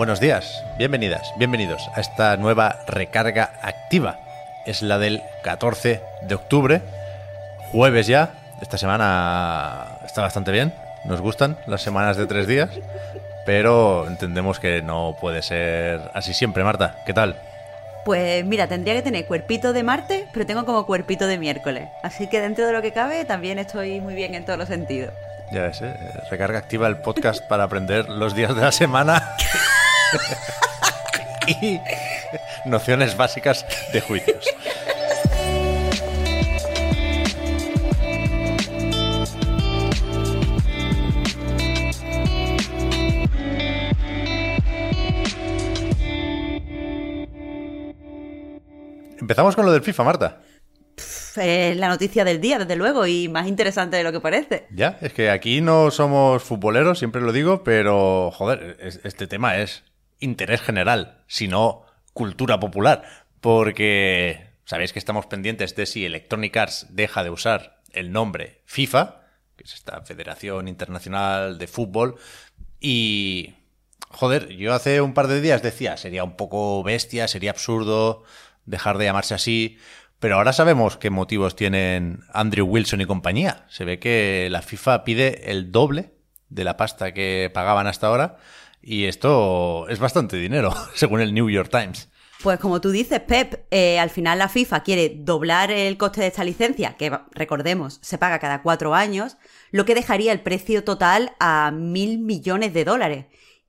Buenos días, bienvenidas, bienvenidos a esta nueva recarga activa. Es la del 14 de octubre, jueves ya. Esta semana está bastante bien, nos gustan las semanas de tres días, pero entendemos que no puede ser así siempre, Marta. ¿Qué tal? Pues mira, tendría que tener cuerpito de martes, pero tengo como cuerpito de miércoles. Así que dentro de lo que cabe, también estoy muy bien en todos los sentidos. Ya ves, ¿eh? recarga activa el podcast para aprender los días de la semana y nociones básicas de juicios. Empezamos con lo del FIFA, Marta. Es la noticia del día, desde luego, y más interesante de lo que parece. Ya, es que aquí no somos futboleros, siempre lo digo, pero joder, es- este tema es interés general, sino cultura popular. Porque sabéis que estamos pendientes de si Electronic Arts deja de usar el nombre FIFA, que es esta Federación Internacional de Fútbol, y Joder, yo hace un par de días decía, sería un poco bestia, sería absurdo dejar de llamarse así, pero ahora sabemos qué motivos tienen Andrew Wilson y compañía. Se ve que la FIFA pide el doble de la pasta que pagaban hasta ahora y esto es bastante dinero, según el New York Times. Pues como tú dices, Pep, eh, al final la FIFA quiere doblar el coste de esta licencia, que recordemos, se paga cada cuatro años, lo que dejaría el precio total a mil millones de dólares.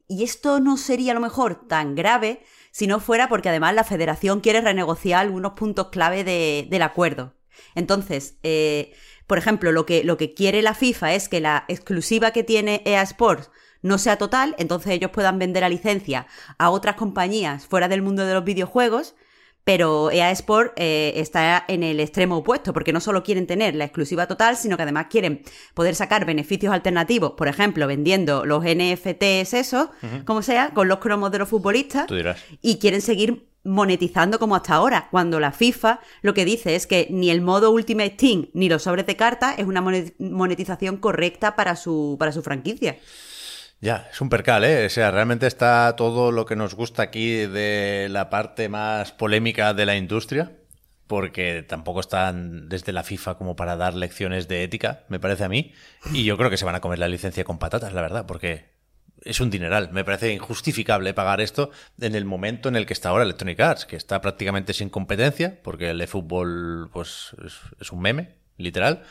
Y esto no sería a lo mejor tan grave si no fuera porque además la federación quiere renegociar algunos puntos clave de- del acuerdo. Entonces, eh, por ejemplo, lo que, lo que quiere la FIFA es que la exclusiva que tiene EA Sports no sea total, entonces ellos puedan vender la licencia a otras compañías fuera del mundo de los videojuegos, pero EA Sport eh, está en el extremo opuesto, porque no solo quieren tener la exclusiva total, sino que además quieren poder sacar beneficios alternativos, por ejemplo, vendiendo los NFTs esos, como sea, con los cromos de los futbolistas, Tú dirás. y quieren seguir monetizando como hasta ahora, cuando la FIFA lo que dice es que ni el modo Ultimate Team ni los sobres de cartas es una monet- monetización correcta para su, para su franquicia. Ya, es un percal, ¿eh? O sea, realmente está todo lo que nos gusta aquí de la parte más polémica de la industria, porque tampoco están desde la FIFA como para dar lecciones de ética, me parece a mí, y yo creo que se van a comer la licencia con patatas, la verdad, porque es un dineral. Me parece injustificable pagar esto en el momento en el que está ahora Electronic Arts, que está prácticamente sin competencia, porque el eFootball pues, es, es un meme, literal.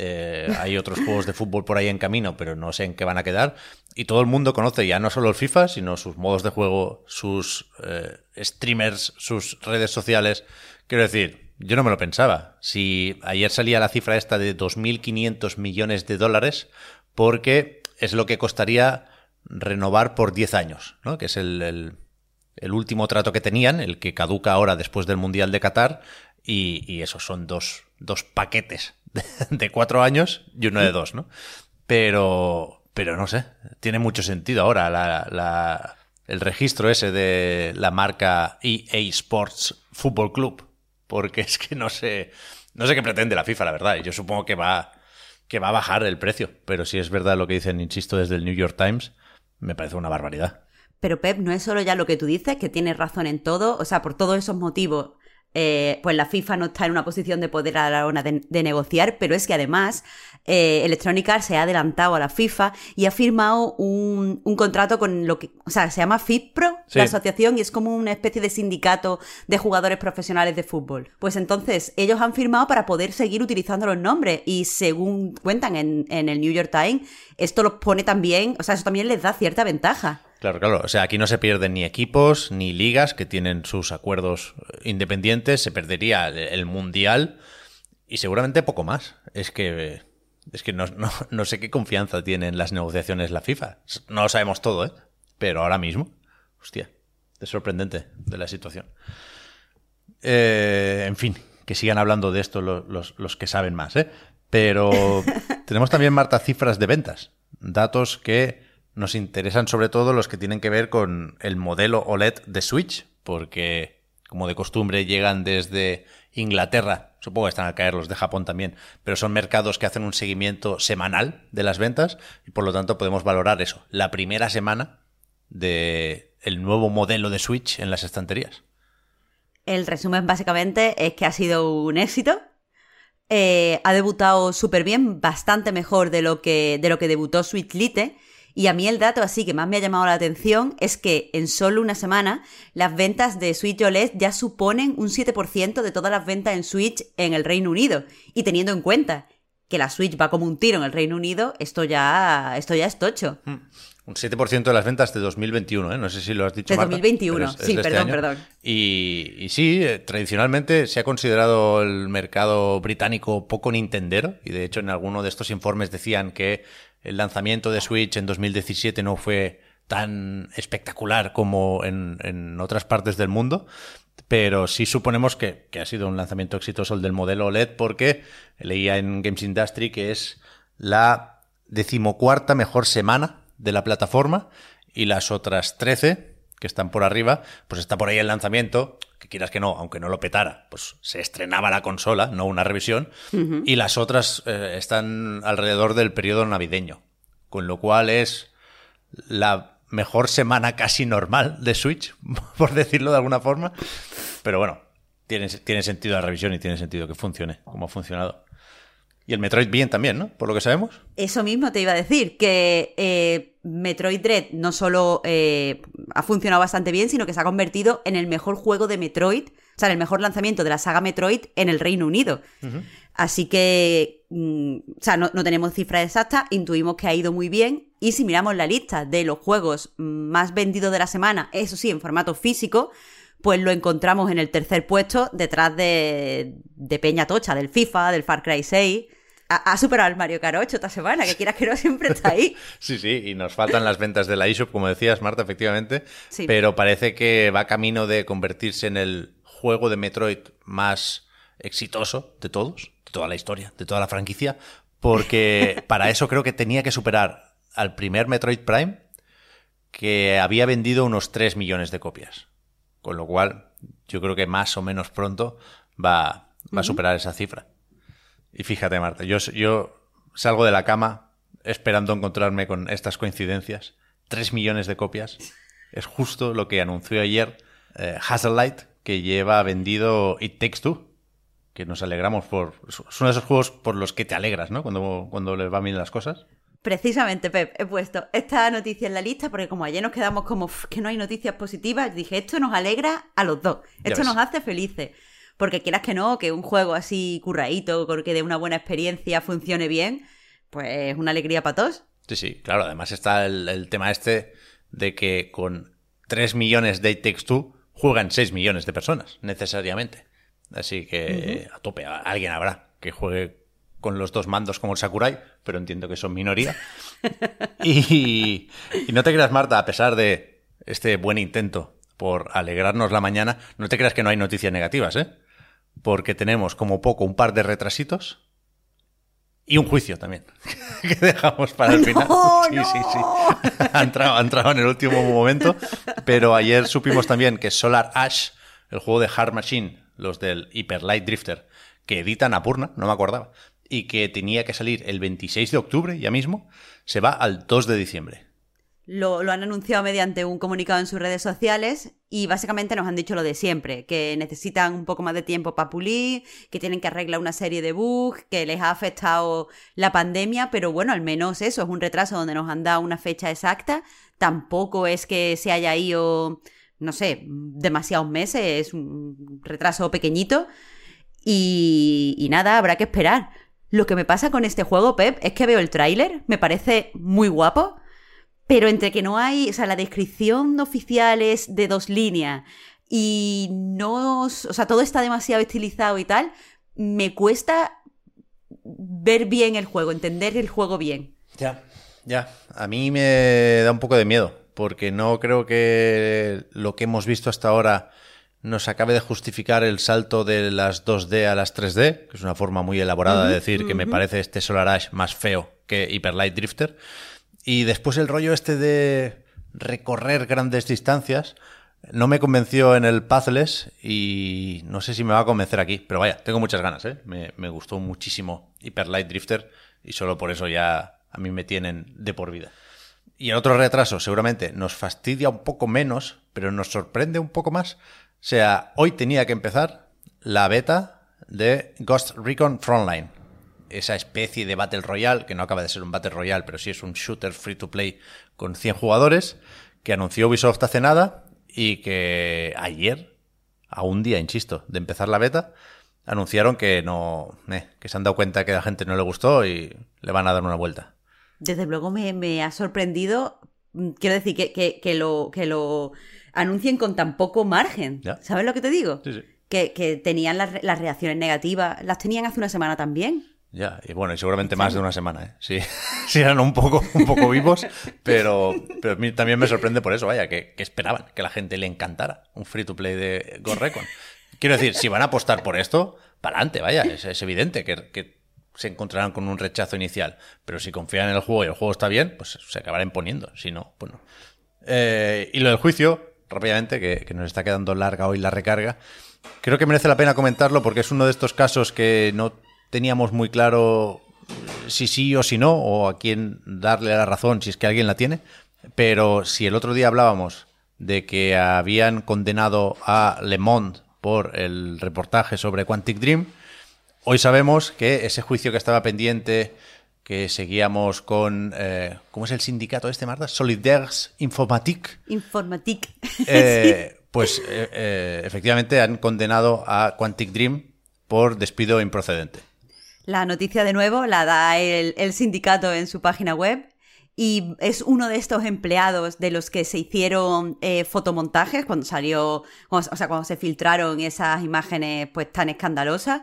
Eh, hay otros juegos de fútbol por ahí en camino, pero no sé en qué van a quedar. Y todo el mundo conoce ya no solo el FIFA, sino sus modos de juego, sus eh, streamers, sus redes sociales. Quiero decir, yo no me lo pensaba. Si ayer salía la cifra esta de 2.500 millones de dólares, porque es lo que costaría renovar por 10 años, ¿no? que es el, último trato que tenían, el que caduca ahora después del Mundial de Qatar, y, y esos son dos, dos paquetes de, cuatro años y uno de dos, ¿no? Pero, pero no sé, tiene mucho sentido ahora la, la- el registro ese de la marca EA Sports Football Club, porque es que no sé, no sé qué pretende la FIFA, la verdad, yo supongo que va, que va a bajar el precio, pero si es verdad lo que dicen, insisto, desde el New York Times, me parece una barbaridad. Pero Pep, no es solo ya lo que tú dices, que tienes razón en todo, o sea, por todos esos motivos, eh, pues la FIFA no está en una posición de poder a la hora de, de negociar, pero es que además eh, Electronic Arts se ha adelantado a la FIFA y ha firmado un, un contrato con lo que, o sea, se llama FIFPro, Sí. la asociación, y es como una especie de sindicato de jugadores profesionales de fútbol. Pues entonces, ellos han firmado para poder seguir utilizando los nombres y según cuentan en, en el New York Times, esto los pone también, o sea, eso también les da cierta ventaja. Claro, claro. O sea, aquí no se pierden ni equipos ni ligas que tienen sus acuerdos eh, independientes. Se perdería el, mundial y seguramente poco más. Es que, Es que no, no, sé qué confianza tienen las negociaciones la FIFA. No lo sabemos todo, ¿eh? Pero ahora mismo, hostia, es sorprendente de la situación. Eh, en fin, que sigan hablando de esto los, los que saben más, ¿eh? Pero tenemos también, Marta, cifras de ventas. Datos que nos interesan sobre todo los que tienen que ver con el modelo OLED de Switch, porque como de costumbre llegan desde Inglaterra, supongo que están a caer los de Japón también, pero son mercados que hacen un seguimiento semanal de las ventas y por lo tanto podemos valorar eso, la primera semana de nuevo modelo de Switch en las estanterías. El resumen básicamente es que ha sido un éxito. Eh, ha debutado súper bien, bastante mejor de lo que, de lo que debutó Switch Lite y a mí el dato así que más me ha llamado la atención es que en solo una semana las ventas de Switch OLED ya suponen un 7% de todas las ventas en Switch en el Reino Unido. Y teniendo en cuenta que la Switch va como un tiro en el Reino Unido, esto ya, esto ya es tocho. Hmm. Un 7% de las ventas de 2021, ¿eh? no sé si lo has dicho. De 2021, sí, este perdón, perdón. Y, y, sí, eh, tradicionalmente se ha considerado el mercado británico poco nintendero, y de hecho en alguno de estos informes decían que el lanzamiento de Switch en 2017 no fue tan espectacular como en, otras partes del mundo, pero sí suponemos que, ha sido un lanzamiento exitoso el del modelo OLED porque leía en Games Industry que es la decimocuarta mejor semana de la plataforma y las otras 13 que están por arriba, pues está por ahí el lanzamiento, que quieras que no, aunque no lo petara, pues se estrenaba la consola, no una revisión, y las otras eh, están alrededor del periodo navideño, con lo cual es la mejor semana casi normal de Switch, por decirlo de alguna forma, pero bueno, tiene, tiene sentido la revisión y tiene sentido que funcione como ha funcionado. Y el Metroid bien también, ¿no? Por lo que sabemos. Eso mismo te iba a decir, que eh, Metroid Dread no solo eh, ha funcionado bastante bien, sino que se ha convertido en el mejor juego de Metroid, o sea, en el mejor lanzamiento de la saga Metroid en el Reino Unido. Así que, mm, o sea, no, no tenemos cifras exactas, intuimos que ha ido muy bien. Y si miramos la lista de los juegos más vendidos de la semana, eso sí, en formato físico, pues lo encontramos en el tercer puesto detrás de, de Peña Tocha, del FIFA, del Far Cry 6 ha, superado al Mario Kart 8 esta semana, que quieras que no siempre está ahí. sí, sí, y nos faltan las ventas de la eShop, como decías, Marta, efectivamente. Pero parece que va camino de convertirse en el juego de Metroid más exitoso de todos, de toda la historia, de toda la franquicia, porque para eso creo que tenía que superar al primer Metroid Prime, que había vendido unos 3 millones de copias. Con lo cual, yo creo que más o menos pronto va, va a superar esa cifra. Y fíjate, Marta, yo, yo salgo de la cama esperando encontrarme con estas coincidencias. Tres millones de copias. Es justo lo que anunció ayer eh, Light, que lleva vendido It Takes Two. Que nos alegramos por. Es uno de esos juegos por los que te alegras, ¿no? Cuando, cuando les van bien las cosas. Precisamente, Pep, he puesto esta noticia en la lista porque como ayer nos quedamos como que no hay noticias positivas, dije, esto nos alegra a los dos, esto nos hace felices. Porque quieras que no, que un juego así curradito, que de una buena experiencia funcione bien, pues es una alegría para todos. Sí, sí, claro. Además está el, tema este de que con 3 millones de Takes Two juegan 6 millones de personas, necesariamente. Así que a tope, alguien habrá que juegue con los dos mandos como el Sakurai, pero entiendo que son minoría. y, y no te creas, Marta, a pesar de este buen intento por alegrarnos la mañana, no te creas que no hay noticias negativas, ¿eh? Porque tenemos como poco un par de retrasitos y un juicio también, que dejamos para el final. sí, sí, sí. ha, entrado, ha entrado en el último momento, pero ayer supimos también que Solar Ash, el juego de Hard Machine, los del Hyper Light Drifter, que editan a Purna, no me acordaba, y que tenía que salir el 26 de octubre ya mismo, se va al 2 de diciembre lo, han anunciado mediante un comunicado en sus redes sociales y básicamente nos han dicho lo de siempre, que necesitan un poco más de tiempo para pulir, que tienen que arreglar una serie de bugs, que les ha afectado la pandemia, pero bueno, al menos eso es un retraso donde nos han dado una fecha exacta, tampoco es que se haya ido, no sé, demasiados meses, es un retraso pequeñito y, y nada, habrá que esperar. Lo que me pasa con este juego, Pep, es que veo el tráiler, me parece muy guapo, pero entre que no hay, o sea, la descripción oficial es de dos líneas y no, o sea, todo está demasiado estilizado y tal, me cuesta ver bien el juego, entender el juego bien. Ya, ya. A mí me da un poco de miedo, porque no creo que lo que hemos visto hasta ahora nos acabe de justificar el salto de las 2D a las 3D, que es una forma muy elaborada de decir que me parece este Solar Ash más feo que Hyper Light Drifter. Y después el rollo este de recorrer grandes distancias no me convenció en el Pathless y no sé si me va a convencer aquí, pero vaya, tengo muchas ganas, ¿eh? me, me gustó muchísimo Hyper Light Drifter y solo por eso ya a mí me tienen de por vida. Y el otro retraso seguramente nos fastidia un poco menos, pero nos sorprende un poco más. O sea, hoy tenía que empezar la beta de Ghost Recon Frontline. Esa especie de Battle Royale, que no acaba de ser un Battle Royale, pero sí es un shooter free to play con 100 jugadores, que anunció Ubisoft hace nada y que ayer, a un día, insisto, de empezar la beta, anunciaron que no, eh, que se han dado cuenta que a la gente no le gustó y le van a dar una vuelta. Desde luego me, ha sorprendido, mm, quiero decir, que, lo, que lo anuncien con tan poco margen. ¿Sabes lo que te digo? Sí, sí. Que, tenían las, las, reacciones negativas, las tenían hace una semana también. Ya, y bueno, y seguramente más de una semana, ¿eh? Sí, sí eran un poco, un poco vivos, pero, pero a mí también me sorprende por eso, vaya, que, esperaban que la gente le encantara un free to play de Ghost Recon. Quiero decir, si van a apostar por esto, para adelante, vaya, es, evidente que, se encontrarán con un rechazo inicial, pero si confían en el juego y el juego está bien, pues se acabará imponiendo, si no, bueno. Eh, y lo del juicio, rápidamente, que, que nos está quedando larga hoy la recarga, creo que merece la pena comentarlo porque es uno de estos casos que no teníamos muy claro si sí o si no, o a quién darle la razón si es que alguien la tiene. Pero si el otro día hablábamos de que habían condenado a Le Monde por el reportaje sobre Quantic Dream, hoy sabemos que ese juicio que estaba pendiente, que seguíamos con, eh, ¿cómo es el sindicato este, Marta? Solidaires Informatique. Informatique. Eh, pues eh, efectivamente han condenado a Quantic Dream por despido improcedente. La noticia de nuevo la da el, sindicato en su página web y es uno de estos empleados de los que se hicieron eh, fotomontajes cuando salió, o sea, cuando se filtraron esas imágenes pues tan escandalosas.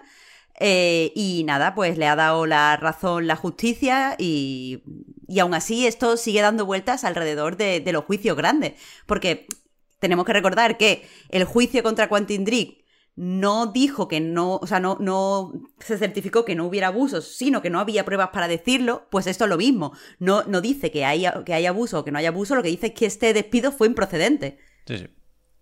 Eh, y nada, pues le ha dado la razón la justicia y, y aún así esto sigue dando vueltas alrededor de, los juicios grandes. Porque tenemos que recordar que el juicio contra Quentin Drake no dijo que no, o sea, no, no se certificó que no hubiera abusos, sino que no había pruebas para decirlo, pues esto es lo mismo. No, no dice que hay, que hay abuso o que no hay abuso, lo que dice es que este despido fue improcedente. Sí, sí.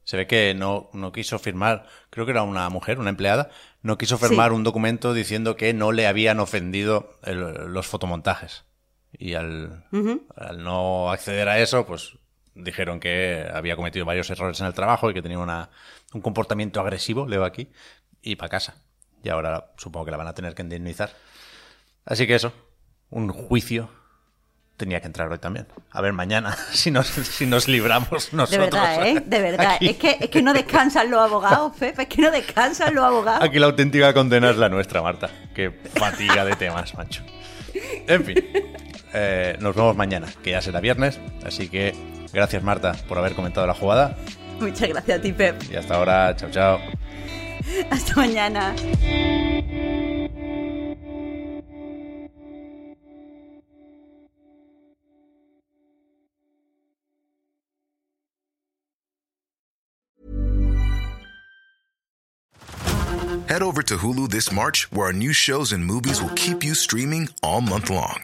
Se ve que no, no quiso firmar, creo que era una mujer, una empleada, no quiso firmar un documento diciendo que no le habían ofendido los fotomontajes. Y al, al no acceder a eso, pues dijeron que había cometido varios errores en el trabajo y que tenía una, un comportamiento agresivo, leo aquí, y para casa. Y ahora supongo que la van a tener que indemnizar. Así que eso, un juicio tenía que entrar hoy también. A ver mañana si nos, si nos libramos nosotros. De verdad, ¿eh? De verdad. Es que, es que no descansan los abogados, Pepe. Es que no descansan los abogados. Aquí la auténtica condena es la nuestra, Marta. Qué fatiga de temas, macho. En fin. Eh, nos vemos mañana, que ya será viernes. Así que gracias, Marta, por haber comentado la jugada. Muchas gracias a ti, Pep. Y hasta ahora, chao, chao. Hasta mañana. Head over to Hulu this March, where our new shows and movies will keep you streaming all month long.